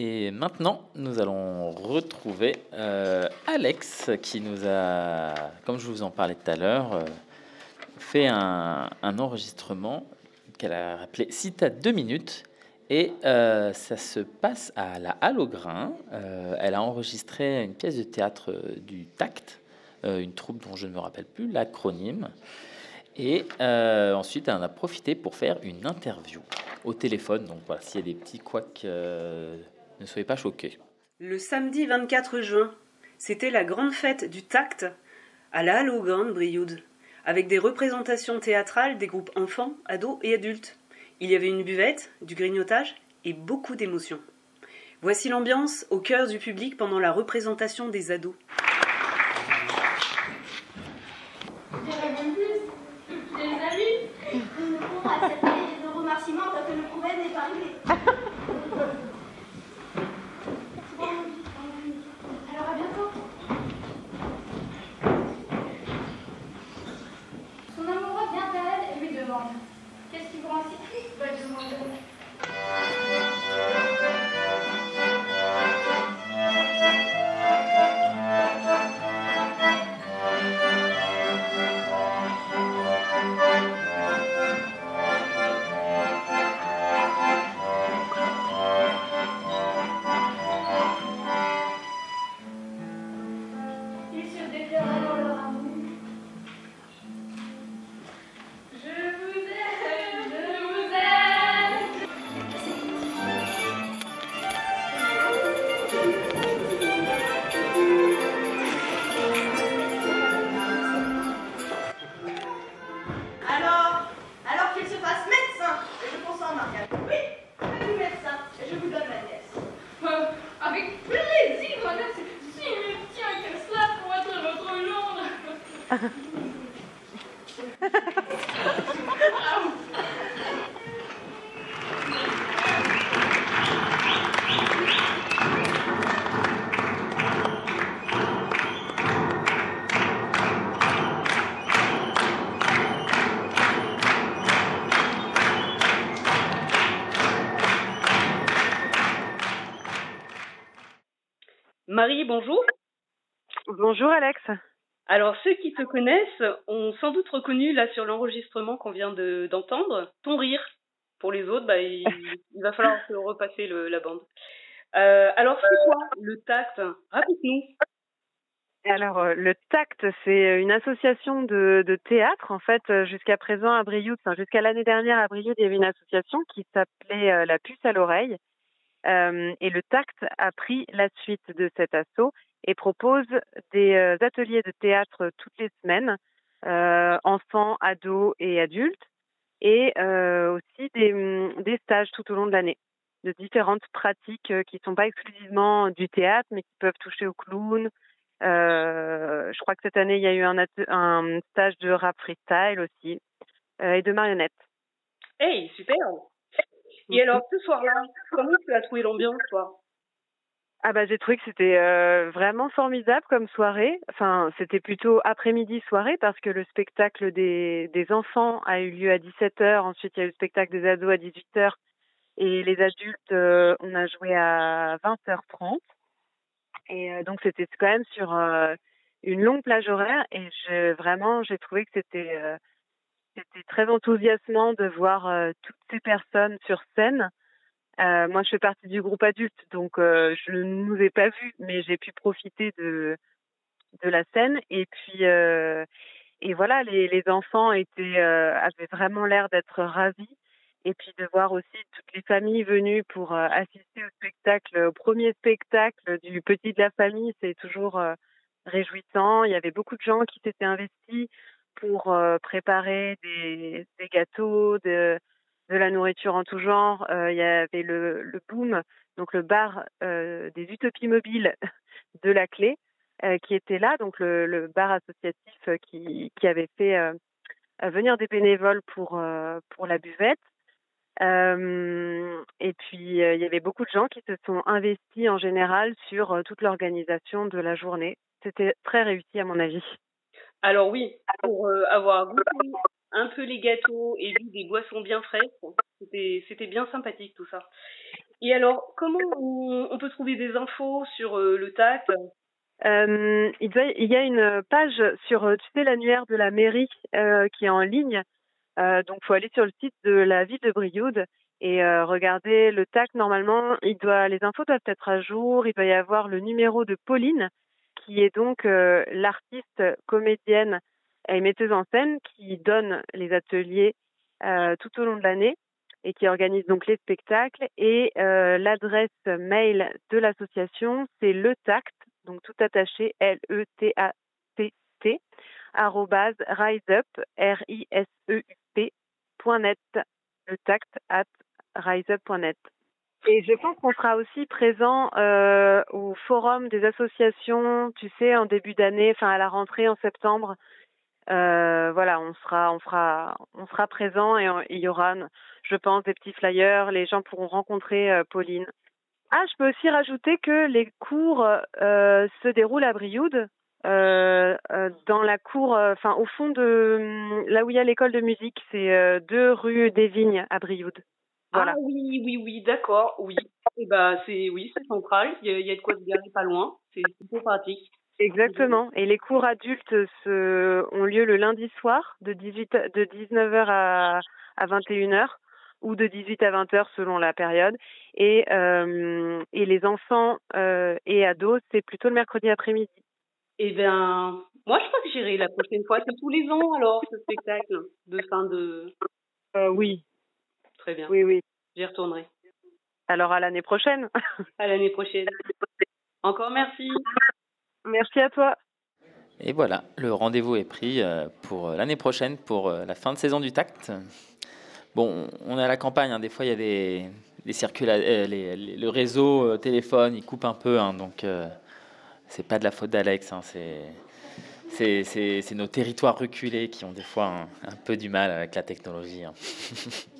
Et maintenant, nous allons retrouver euh, Alex qui nous a, comme je vous en parlais tout à l'heure, euh, fait un, enregistrement qu'elle a appelé Cita 2 minutes. Et euh, ça se passe à la Halle elle a enregistré une pièce de théâtre du Tact, une troupe dont je ne me rappelle plus l'acronyme. Et ensuite, elle en a profité pour faire une interview au téléphone. Donc voilà, s'il y a des petits couacs, ne soyez pas choqués. Le samedi 24 juin, c'était la grande fête du tact à la Halle Brioude, avec des représentations théâtrales des groupes enfants, ados et adultes. Il y avait une buvette, du grignotage et beaucoup d'émotions. Voici l'ambiance au cœur du public pendant la représentation des ados. J'irais bien plus. J'ai des amis. Nous ne pourrons accepter de remerciements tant que le problème n'est pas réglé. Bon, alors à bientôt. Son amoureux vient à elle et lui demande Qu'est-ce qui vous rend plaisir, madame, c'est si me tient que cela pour être votre gendre. Marie, bonjour. Bonjour Alex. Alors, ceux qui te connaissent ont sans doute reconnu, là, sur l'enregistrement qu'on vient de- d'entendre, ton rire. Pour les autres, bah, il, il va falloir se repasser le- la bande. Euh, alors, c'est quoi le tact? Raconte-nous. Alors euh, le Tact, c'est une association de, de théâtre. En fait, euh, jusqu'à présent à Brioude, enfin, jusqu'à l'année dernière à Brioude, il y avait une association qui s'appelait euh, La Puce à l'oreille. Euh, et le Tact a pris la suite de cet assaut et propose des euh, ateliers de théâtre toutes les semaines, euh, enfants, ados et adultes, et aussi des, hum, des stages tout au long de l'année de différentes pratiques qui ne sont pas exclusivement du théâtre, mais qui peuvent toucher au clown, je crois que cette année, il y a eu un, un stage de rap freestyle aussi et de marionnettes. Hey, super Et alors, ce soir-là, comment tu as trouvé l'ambiance, toi? Ah bah j'ai trouvé que c'était euh, vraiment formidable comme soirée. Enfin, c'était plutôt après-midi soirée parce que le spectacle des, des enfants a eu lieu à 17h. Ensuite, il y a eu le spectacle des ados à 18h. Et les adultes, euh, on a joué à 20h30. Et euh, donc, c'était quand même sur euh, une longue plage horaire. Et je, vraiment, j'ai trouvé que c'était euh, c'était très enthousiasmant de voir euh, toutes ces personnes sur scène. Euh, moi, je fais partie du groupe adulte, donc euh, je ne nous ai pas vus, mais j'ai pu profiter de de la scène. Et puis et voilà, les, enfants étaient avaient vraiment l'air d'être ravis. Et puis de voir aussi toutes les familles venues pour assister au spectacle, au premier spectacle du petit de la famille, c'est toujours réjouissant. Il y avait beaucoup de gens qui s'étaient investis pour euh, préparer des, gâteaux, de, la nourriture en tout genre. Euh, il y avait le, le Boom, donc le bar euh, des utopies mobiles de la clé, qui était là, donc le, bar associatif qui, avait fait venir des bénévoles pour, pour la buvette. Et puis, il y avait beaucoup de gens qui se sont investis en général sur toute l'organisation de la journée. C'était très réussi à mon avis. Alors oui, pour euh, avoir goûté un peu les gâteaux et vu des boissons bien fraîches. C'était, bien sympathique tout ça. Et alors, comment on, peut trouver des infos sur euh, le tact Euh, il, y a une page sur, tu sais, l'annuaire de la mairie qui est en ligne. Donc, faut aller sur le site de la ville de Brioude et euh, regarder le TAC. Normalement, il doit, les infos doivent être à jour. Il doit y avoir le numéro de Pauline, qui est donc euh, l'artiste comédienne et metteuse en scène qui donne les ateliers euh, tout au long de l'année et qui organise donc les spectacles. Et euh, l'adresse mail de l'association, c'est le tact, donc tout attaché, L-E-T-A-T-T, arrobase riseup, R-I-S-E-U-P, point net, le tact at riseup.net. Et je pense qu'on sera aussi présent euh, au forum des associations, tu sais, en début d'année, enfin à la rentrée en septembre. Euh, voilà, on sera, on fera, on sera présent et il y aura, je pense, des petits flyers. Les gens pourront rencontrer euh, Pauline. Ah, je peux aussi rajouter que les cours se déroulent à Brioude, dans la cour, enfin au fond de là où il y a l'école de musique, c'est deux rue des Vignes à Brioude. Voilà. Ah oui, oui, oui, d'accord, oui. Et bah c'est oui, c'est central. Il y, a, il y a de quoi se garer pas loin. C'est plutôt pratique. Exactement. Et les cours adultes se, ont lieu le lundi soir de 18 de 19h à, à 21h ou de 18 à 20h selon la période. Et, euh, et les enfants euh, et ados, c'est plutôt le mercredi après-midi. Eh bien, moi je crois que j'irai la prochaine fois. C'est tous les ans alors ce spectacle de fin de. Euh, oui, Très bien. oui, oui. J'y retournerai. Alors à l'année prochaine. À l'année prochaine. Encore merci. Merci à toi. Et voilà, le rendez-vous est pris euh, pour l'année prochaine, pour euh, la fin de saison du tact. Bon, on est à la campagne, hein, des fois il y a des, des circula- euh, les- les- le réseau téléphone, il coupe un peu, hein, donc euh, c'est pas de la faute d'Alex, hein, c'est nos territoires reculés qui ont des fois un, un peu du mal avec la technologie. hein.